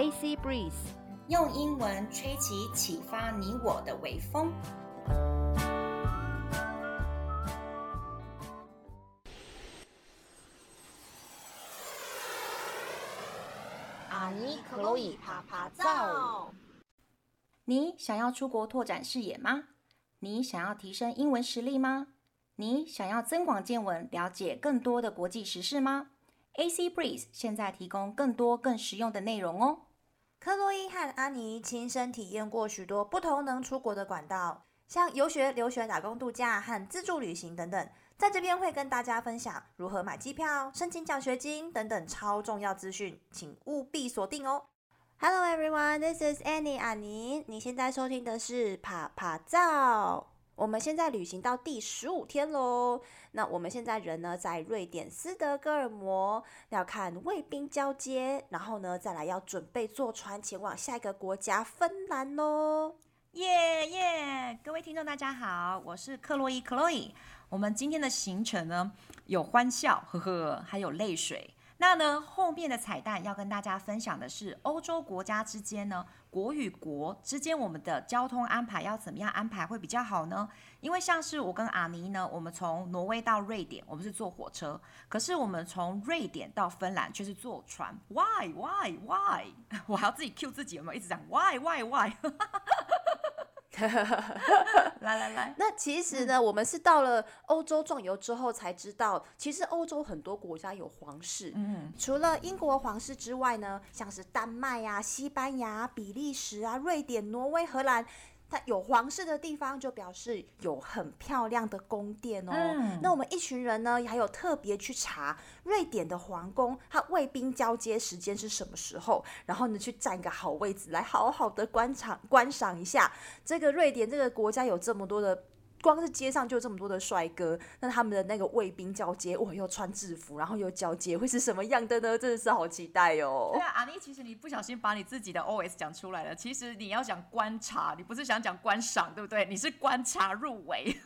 AC Breeze，用英文吹起启发你我的微风。阿尼克洛伊趴趴造。你想要出国拓展视野吗？你想要提升英文实力吗？你想要增广见闻，了解更多的国际时事吗？AC Breeze 现在提供更多更实用的内容哦。克洛伊和阿尼亲身体验过许多不同能出国的管道，像游学、留学、打工度假和自助旅行等等，在这边会跟大家分享如何买机票、申请奖学金等等超重要资讯，请务必锁定哦。Hello everyone, this is Annie 阿尼，你现在收听的是啪啪照。我们现在旅行到第十五天喽。那我们现在人呢，在瑞典斯德哥尔摩，要看卫兵交接，然后呢，再来要准备坐船前往下一个国家芬兰喽。耶耶！各位听众大家好，我是克洛伊 Chloe。我们今天的行程呢，有欢笑，呵呵，还有泪水。那呢，后面的彩蛋要跟大家分享的是欧洲国家之间呢，国与国之间我们的交通安排要怎么样安排会比较好呢？因为像是我跟阿尼呢，我们从挪威到瑞典，我们是坐火车，可是我们从瑞典到芬兰却是坐船。Why why why？我还要自己 cue 自己有没有一直讲 Why why why？来来来，那其实呢，嗯、我们是到了欧洲壮游之后才知道，其实欧洲很多国家有皇室。嗯，除了英国皇室之外呢，像是丹麦呀、啊、西班牙、比利时啊、瑞典、挪威、荷兰。它有皇室的地方，就表示有很漂亮的宫殿哦。嗯、那我们一群人呢，还有特别去查瑞典的皇宫，它卫兵交接时间是什么时候？然后呢，去占一个好位置，来好好的观赏观赏一下这个瑞典这个国家有这么多的。光是街上就这么多的帅哥，那他们的那个卫兵交接，哇，又穿制服，然后又交接，会是什么样的呢？真的是好期待哦。对啊，阿妮，其实你不小心把你自己的 OS 讲出来了。其实你要讲观察，你不是想讲观赏，对不对？你是观察入围。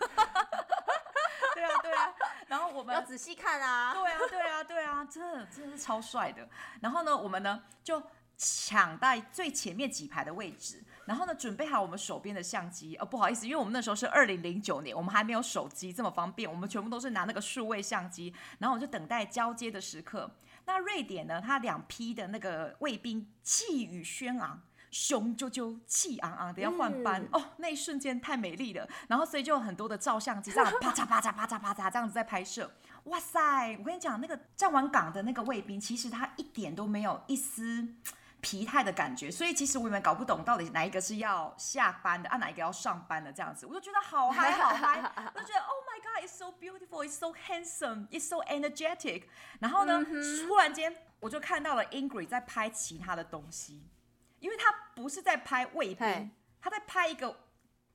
对啊，对啊。然后我们要仔细看啊。对啊，对啊，对啊，真的真的是超帅的。然后呢，我们呢就抢在最前面几排的位置。然后呢，准备好我们手边的相机。哦，不好意思，因为我们那时候是二零零九年，我们还没有手机这么方便，我们全部都是拿那个数位相机。然后我就等待交接的时刻。那瑞典呢，它两批的那个卫兵气宇轩昂，雄赳赳、气昂昂的要换班、嗯、哦，那一瞬间太美丽了。然后所以就有很多的照相机这样啪嚓啪嚓啪嚓啪嚓这样子在拍摄。哇塞，我跟你讲，那个站完岗的那个卫兵，其实他一点都没有一丝。疲态的感觉，所以其实我也搞不懂到底哪一个是要下班的，啊哪一个要上班的这样子，我就觉得好嗨好嗨，我就觉得 Oh my God, it's so beautiful, it's so handsome, it's so energetic。然后呢，突然间我就看到了 Ingrid 在拍其他的东西，因为他不是在拍卫兵，他在拍一个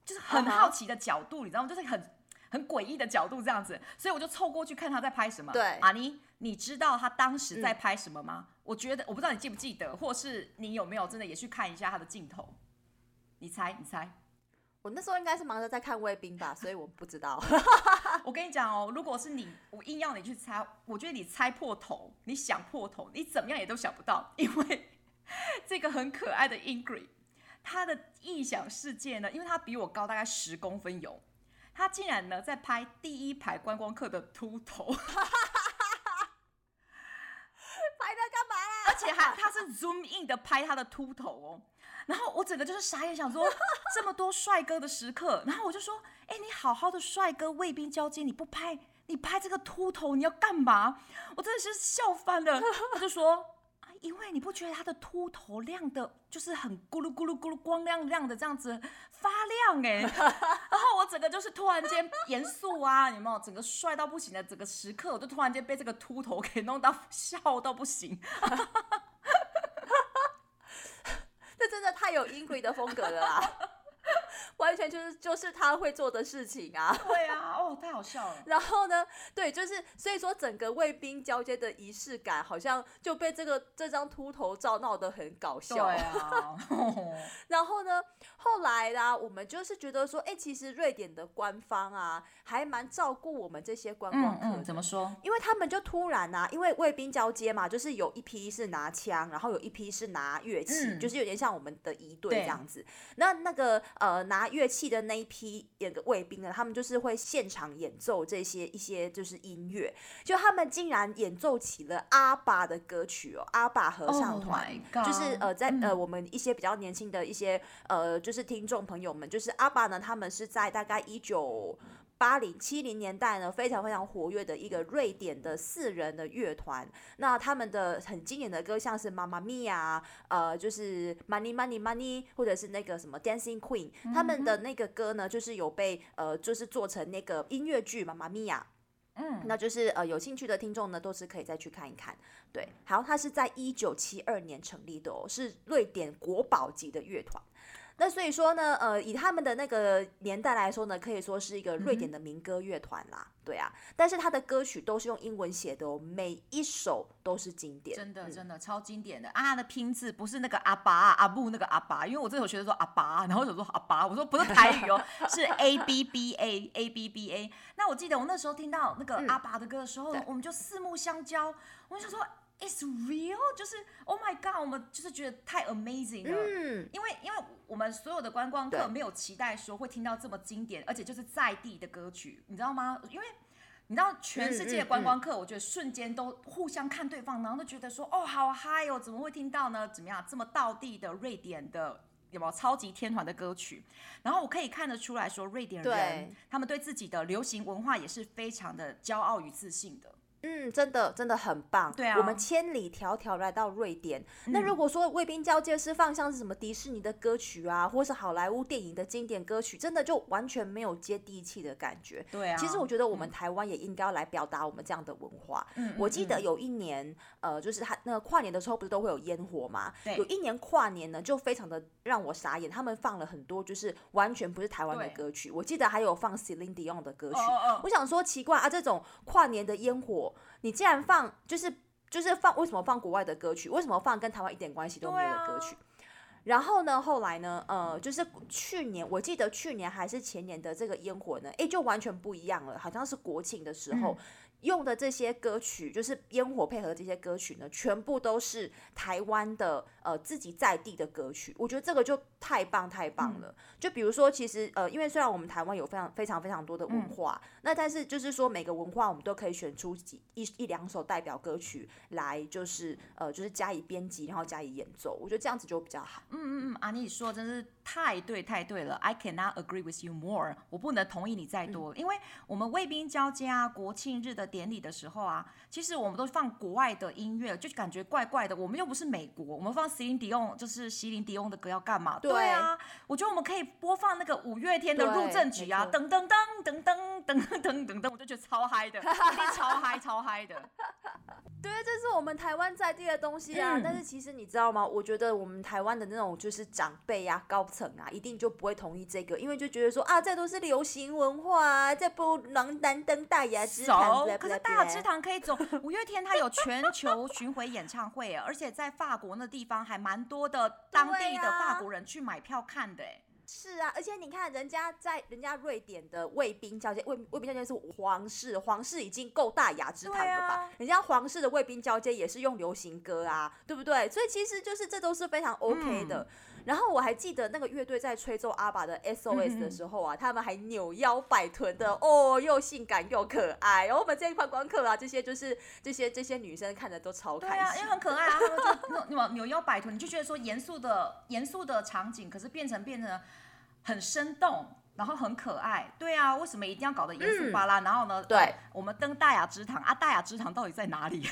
就是很好奇的角度，你知道吗？就是很很诡异的角度这样子，所以我就凑过去看他在拍什么。对，阿妮。你知道他当时在拍什么吗？嗯、我觉得我不知道你记不记得，或是你有没有真的也去看一下他的镜头？你猜，你猜，我那时候应该是忙着在看卫兵吧，所以我不知道。我跟你讲哦，如果是你，我硬要你去猜，我觉得你猜破头，你想破头，你怎么样也都想不到，因为 这个很可爱的 Ingrid，他的异想世界呢，因为他比我高大概十公分有，他竟然呢在拍第一排观光客的秃头。而且还他是 zoom in 的拍他的秃头哦，然后我整个就是傻眼，想说 这么多帅哥的时刻，然后我就说，哎，你好好的帅哥卫兵交接，你不拍，你拍这个秃头，你要干嘛？我真的是笑翻了。他就说。因为你不觉得他的秃头亮的，就是很咕噜咕噜咕噜光亮亮的这样子发亮哎，然后我整个就是突然间严肃啊，有没有？整个帅到不行的整个时刻，我就突然间被这个秃头给弄到笑到不行，这真的太有 Ingrid 的风格了啦！完全就是就是他会做的事情啊。对啊，哦，太好笑了。然后呢，对，就是所以说整个卫兵交接的仪式感，好像就被这个这张秃头照闹得很搞笑。对啊。然后呢，后来啦，我们就是觉得说，哎，其实瑞典的官方啊，还蛮照顾我们这些观光客。嗯嗯。怎么说？因为他们就突然啊，因为卫兵交接嘛，就是有一批是拿枪，然后有一批是拿乐器，嗯、就是有点像我们的仪队这样子。那那个呃拿乐器的那一批演个卫兵呢，他们就是会现场演奏这些一些就是音乐，就他们竟然演奏起了阿爸的歌曲哦，阿爸合唱团，oh、就是呃在呃我们一些比较年轻的一些呃就是听众朋友们，就是阿爸呢，他们是在大概一九。八零七零年代呢，非常非常活跃的一个瑞典的四人的乐团。那他们的很经典的歌，像是《妈妈咪呀》，呃，就是《Money Money Money》，或者是那个什么《Dancing Queen》。他们的那个歌呢，就是有被呃，就是做成那个音乐剧《妈妈咪呀》。嗯，那就是呃，有兴趣的听众呢，都是可以再去看一看。对，好，它是在一九七二年成立的哦，是瑞典国宝级的乐团。那所以说呢，呃，以他们的那个年代来说呢，可以说是一个瑞典的民歌乐团啦，嗯、对啊。但是他的歌曲都是用英文写的哦，每一首都是经典，真的真的超经典的啊！他的拼字不是那个阿爸阿布那个阿爸，因为我这首学的时候阿爸，然后我就说阿爸，我说不是台语哦，是 A B B A A B B A。那我记得我那时候听到那个阿爸的歌的时候，嗯、我们就四目相交，我就想说。It's real，就是 Oh my God，我们就是觉得太 amazing 了。嗯，因为因为我们所有的观光客没有期待说会听到这么经典，而且就是在地的歌曲，你知道吗？因为你知道全世界的观光客，我觉得瞬间都互相看对方，然后都觉得说哦好嗨哦，怎么会听到呢？怎么样这么道地的瑞典的有没有超级天团的歌曲？然后我可以看得出来说，瑞典人他们对自己的流行文化也是非常的骄傲与自信的。嗯，真的真的很棒。对啊，我们千里迢迢来到瑞典。嗯、那如果说卫兵交接是放像是什么迪士尼的歌曲啊，或是好莱坞电影的经典歌曲，真的就完全没有接地气的感觉。对啊，其实我觉得我们台湾也应该要来表达我们这样的文化。嗯，我记得有一年，呃，就是他那个跨年的时候不是都会有烟火吗？对，有一年跨年呢，就非常的让我傻眼，他们放了很多就是完全不是台湾的歌曲。我记得还有放 Celine Dion 的歌曲。哦哦，我想说奇怪啊，这种跨年的烟火。你既然放，就是就是放，为什么放国外的歌曲？为什么放跟台湾一点关系都没有的歌曲？啊、然后呢，后来呢，呃，就是去年，我记得去年还是前年的这个烟火呢，哎，就完全不一样了，好像是国庆的时候。嗯用的这些歌曲，就是烟火配合这些歌曲呢，全部都是台湾的呃自己在地的歌曲。我觉得这个就太棒太棒了。嗯、就比如说，其实呃，因为虽然我们台湾有非常非常非常多的文化，嗯、那但是就是说每个文化我们都可以选出几一一两首代表歌曲来，就是呃就是加以编辑，然后加以演奏。我觉得这样子就比较好。嗯嗯嗯，啊，你说真是太对太对了。I cannot agree with you more。我不能同意你再多，嗯、因为我们卫兵交接啊，国庆日的。典礼的时候啊，其实我们都放国外的音乐，就感觉怪怪的。我们又不是美国，我们放席琳迪翁，就是席琳迪翁的歌要干嘛？对，对啊，我觉得我们可以播放那个五月天的入阵曲啊，噔噔噔噔噔噔噔噔噔，我就觉得超嗨的，一定超嗨超嗨的。对，这是我们台湾在地的东西啊。嗯、但是其实你知道吗？我觉得我们台湾的那种就是长辈啊、高层啊，一定就不会同意这个，因为就觉得说啊，这都是流行文化，啊，这不能难登大雅之堂。可是大雅之堂可以走。五月天他有全球巡回演唱会，而且在法国那地方还蛮多的当地的法国人去买票看的。是啊，而且你看，人家在人家瑞典的卫兵交接，卫卫兵交接是皇室，皇室已经够大雅之堂了吧？啊、人家皇室的卫兵交接也是用流行歌啊，对不对？所以其实就是这都是非常 OK 的。嗯、然后我还记得那个乐队在吹奏阿爸的 SOS 的时候啊，嗯、他们还扭腰摆臀的，哦，又性感又可爱。然后我们这些观光客啊，这些就是这些这些女生看着都超开心，对啊，因为很可爱啊，他们就扭扭腰摆臀，你就觉得说严肃的严肃的场景，可是变成变成。很生动，然后很可爱，对啊，为什么一定要搞得严肃巴拉？嗯、然后呢，对、呃，我们登大雅之堂啊，大雅之堂到底在哪里？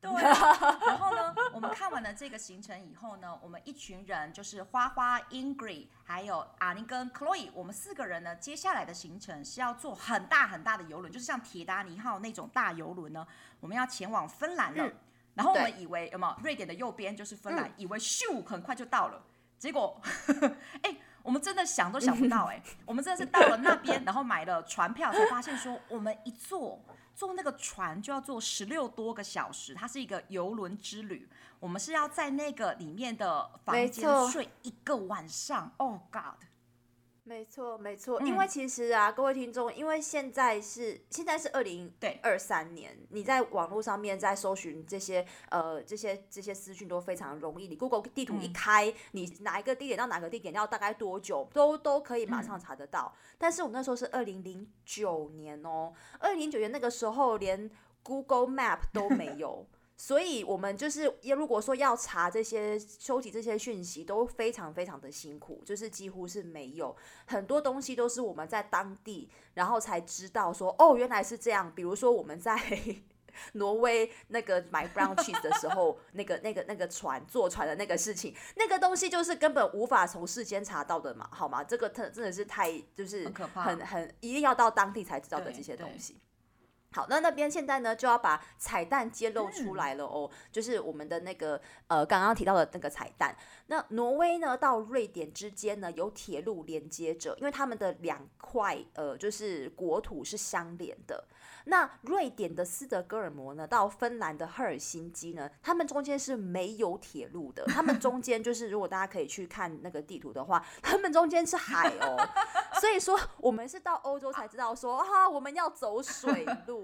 对、啊，然后呢，我们看完了这个行程以后呢，我们一群人就是花花、Ingrid，还有阿尼跟 Chloe，我们四个人呢，接下来的行程是要坐很大很大的游轮，就是像铁达尼号那种大游轮呢，我们要前往芬兰了。嗯、然后我们以为对有没有瑞典的右边就是芬兰，嗯、以为咻很快就到了。结果，哎、欸，我们真的想都想不到、欸，哎，我们真的是到了那边，然后买了船票，才发现说，我们一坐坐那个船就要坐十六多个小时，它是一个游轮之旅，我们是要在那个里面的房间睡一个晚上。Oh God！没错，没错，因为其实啊，嗯、各位听众，因为现在是现在是二零二三年，你在网络上面在搜寻这些呃这些这些资讯都非常容易，你 Google 地图一开，嗯、你哪一个地点到哪个地点要大概多久，都都可以马上查得到。嗯、但是我们那时候是二零零九年哦，二零零九年那个时候连 Google Map 都没有。所以，我们就是，如果说要查这些、收集这些讯息，都非常非常的辛苦，就是几乎是没有很多东西都是我们在当地，然后才知道说，哦，原来是这样。比如说我们在 挪威那个买 brown cheese 的时候，那个、那个、那个船坐船的那个事情，那个东西就是根本无法从事先查到的嘛，好吗？这个特真的是太就是很，很很一定要到当地才知道的这些东西。好，那那边现在呢就要把彩蛋揭露出来了哦，嗯、就是我们的那个呃刚刚提到的那个彩蛋。那挪威呢到瑞典之间呢有铁路连接着，因为他们的两块呃就是国土是相连的。那瑞典的斯德哥尔摩呢，到芬兰的赫尔辛基呢，他们中间是没有铁路的。他们中间就是，如果大家可以去看那个地图的话，他们中间是海哦。所以说，我们是到欧洲才知道说，哈、啊，我们要走水路。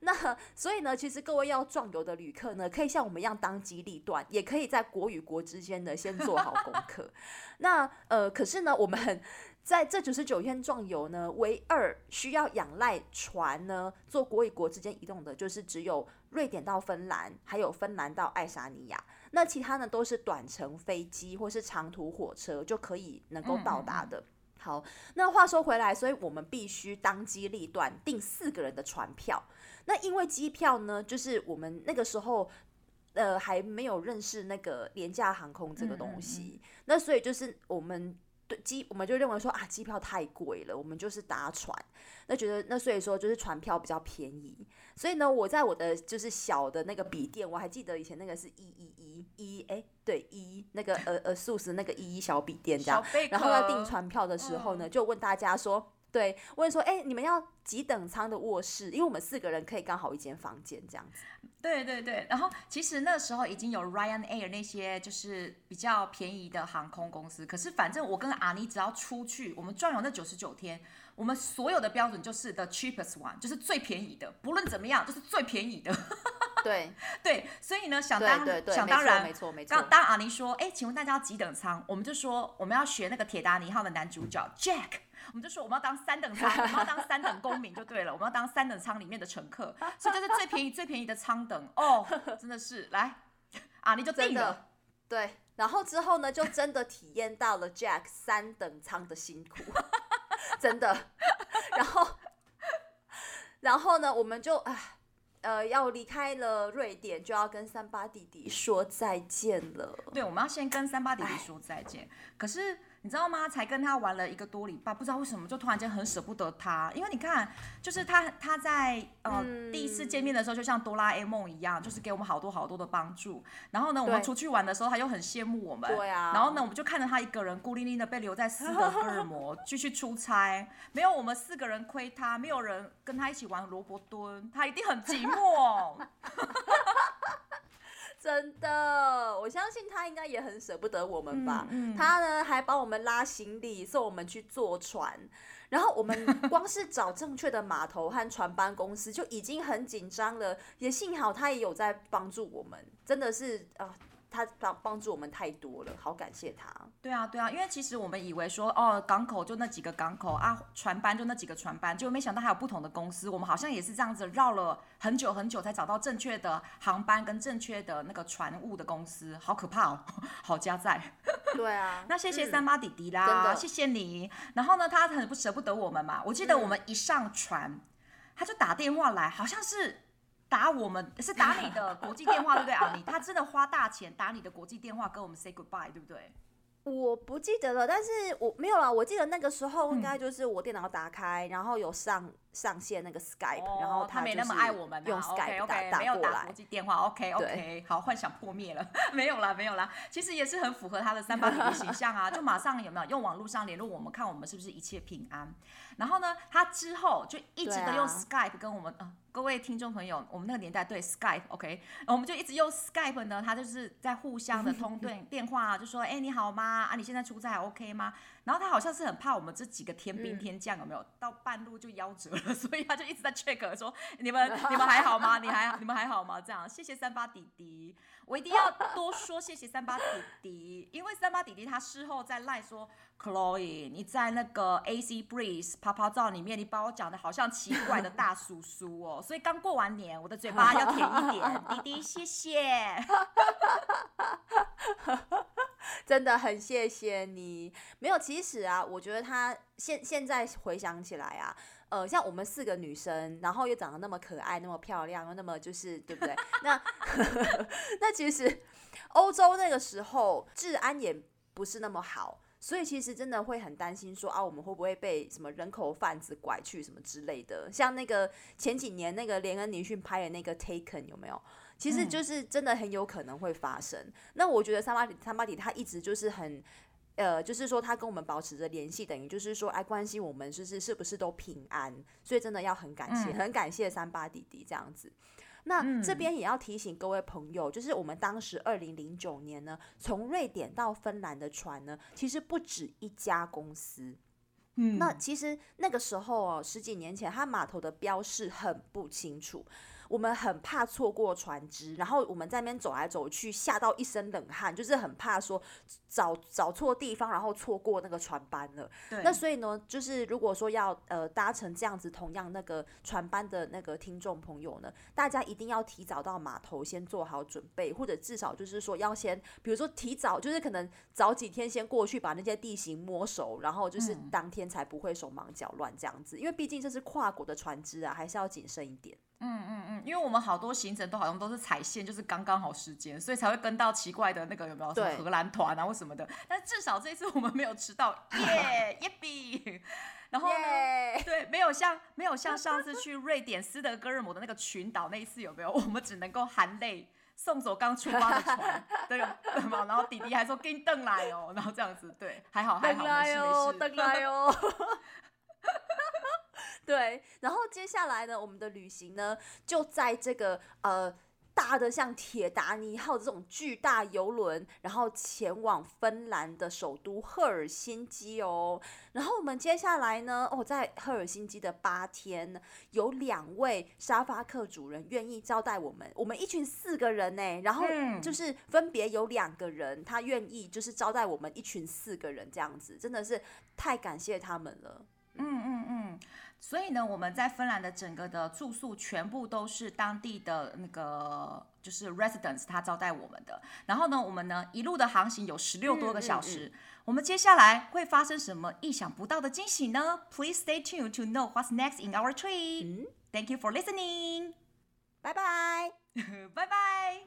那所以呢，其实各位要壮游的旅客呢，可以像我们一样当机立断，也可以在国与国之间呢先做好功课。那呃，可是呢，我们。在这九十九天壮游呢，唯二需要仰赖船呢，做国与国之间移动的，就是只有瑞典到芬兰，还有芬兰到爱沙尼亚。那其他呢，都是短程飞机或是长途火车就可以能够到达的。好，那话说回来，所以我们必须当机立断订四个人的船票。那因为机票呢，就是我们那个时候呃还没有认识那个廉价航空这个东西，嗯嗯嗯。那所以就是我们。对机，我们就认为说啊，机票太贵了，我们就是搭船。那觉得那所以说就是船票比较便宜。所以呢，我在我的就是小的那个笔电，我还记得以前那个是一一一一，哎，对一那个呃呃素食那个一一小笔电这样。然后要订船票的时候呢，就问大家说，对，问说，哎，你们要几等舱的卧室？因为我们四个人可以刚好一间房间这样子。对对对，然后其实那时候已经有 Ryanair 那些就是比较便宜的航空公司，可是反正我跟阿尼只要出去，我们转游那九十九天，我们所有的标准就是 the cheapest one，就是最便宜的，不论怎么样就是最便宜的。对对，所以呢，想当对对对想当然，没错没错。当当阿尼说，哎，请问大家要几等舱？我们就说我们要学那个铁达尼号的男主角 Jack。我们就说我们要当三等舱，我们要当三等公民就对了，我们要当三等舱里面的乘客，所以这是最便宜最便宜的舱等。哦，真的是来啊，你就定了，对，然后之后呢，就真的体验到了 Jack 三等舱的辛苦，真的，然后然后呢，我们就啊呃要离开了瑞典，就要跟三八弟弟说再见了，对，我们要先跟三八弟弟说再见，可是。你知道吗？才跟他玩了一个多礼拜，不知道为什么就突然间很舍不得他。因为你看，就是他他在呃、嗯、第一次见面的时候，就像哆啦 A 梦一样，就是给我们好多好多的帮助。然后呢，我们出去玩的时候，他又很羡慕我们。对啊。然后呢，我们就看着他一个人孤零零的被留在斯德哥尔摩 继续出差，没有我们四个人亏他，没有人跟他一起玩萝卜蹲，他一定很寂寞。我相信他应该也很舍不得我们吧。嗯嗯、他呢还帮我们拉行李，送我们去坐船，然后我们 光是找正确的码头和船班公司就已经很紧张了。也幸好他也有在帮助我们，真的是啊。他帮帮助我们太多了，好感谢他。对啊，对啊，因为其实我们以为说，哦，港口就那几个港口啊，船班就那几个船班，就没想到还有不同的公司。我们好像也是这样子绕了很久很久，才找到正确的航班跟正确的那个船务的公司，好可怕哦，好加在。对啊，那谢谢三八弟弟啦，嗯、真的谢谢你。然后呢，他很不舍不得我们嘛，我记得我们一上船，嗯、他就打电话来，好像是。打我们是打你的国际电话，对不对啊？你他真的花大钱打你的国际电话跟我们 say goodbye，对不对？我不记得了，但是我没有了。我记得那个时候应该就是我电脑打开，嗯、然后有上上线那个 Skype，、哦、然后他没那么爱我们、啊，用 Skype 打 okay, okay, 打过来，没有打国际电话，OK OK，好，幻想破灭了，没有啦没有啦，其实也是很符合他的三八弟弟形象啊，就马上有没有用网络上联络我们，看我们是不是一切平安。然后呢，他之后就一直都用 Skype 跟我们，啊、呃，各位听众朋友，我们那个年代对 Skype，OK，、okay? 我们就一直用 Skype 呢，他就是在互相的通对 电话、啊，就说，哎，你好吗？啊，你现在出差还 OK 吗？然后他好像是很怕我们这几个天兵天将有没有、嗯、到半路就夭折了，所以他就一直在 check 说，你们 你们还好吗？你还你们还好吗？这样，谢谢三八弟弟，我一定要多说谢谢三八弟弟，因为三八弟弟他事后在赖说。Chloe，你在那个 AC Breeze 泡泡照里面，你把我讲的好像奇怪的大叔叔哦，所以刚过完年，我的嘴巴要甜一点，弟弟谢谢，真的很谢谢你。没有，其实啊，我觉得他现现在回想起来啊，呃，像我们四个女生，然后又长得那么可爱，那么漂亮，又那么就是对不对？那 那其实欧洲那个时候治安也不是那么好。所以其实真的会很担心说，说啊，我们会不会被什么人口贩子拐去什么之类的？像那个前几年那个连恩尼逊拍的那个《Taken》有没有？其实就是真的很有可能会发生。嗯、那我觉得三八弟三八弟他一直就是很，呃，就是说他跟我们保持着联系，等于就是说哎，关心我们就是是不是都平安。所以真的要很感谢，嗯、很感谢三八弟弟这样子。那这边也要提醒各位朋友，就是我们当时二零零九年呢，从瑞典到芬兰的船呢，其实不止一家公司。嗯，那其实那个时候哦，十几年前，它码头的标示很不清楚。我们很怕错过船只，然后我们在那边走来走去，吓到一身冷汗，就是很怕说找找错地方，然后错过那个船班了。那所以呢，就是如果说要呃搭乘这样子同样那个船班的那个听众朋友呢，大家一定要提早到码头先做好准备，或者至少就是说要先，比如说提早，就是可能早几天先过去把那些地形摸熟，然后就是当天才不会手忙脚乱这样子，因为毕竟这是跨国的船只啊，还是要谨慎一点。嗯嗯嗯，因为我们好多行程都好像都是踩线，就是刚刚好时间，所以才会跟到奇怪的那个有没有什么荷兰团啊或什么的。但至少这一次我们没有迟到，耶耶比。然后呢!对，没有像没有像上次去瑞典斯德哥尔摩的那个群岛那一次有没有？我们只能够含泪送走刚出发的船，对对吗？然后弟弟还说给你等来哦，然后这样子，对，还好还好，没事没事，等来哦。对，然后接下来呢，我们的旅行呢，就在这个呃大的像铁达尼号这种巨大游轮，然后前往芬兰的首都赫尔辛基哦。然后我们接下来呢，哦，在赫尔辛基的八天，有两位沙发客主人愿意招待我们，我们一群四个人呢，然后就是分别有两个人他愿意就是招待我们一群四个人这样子，真的是太感谢他们了。嗯嗯嗯。所以呢，我们在芬兰的整个的住宿全部都是当地的那个就是 residents 他招待我们的。然后呢，我们呢一路的航行有十六多个小时。嗯嗯嗯。我们接下来会发生什么意想不到的惊喜呢？Please stay tuned to know what's next in our trip. Thank you for listening. 拜拜，拜拜。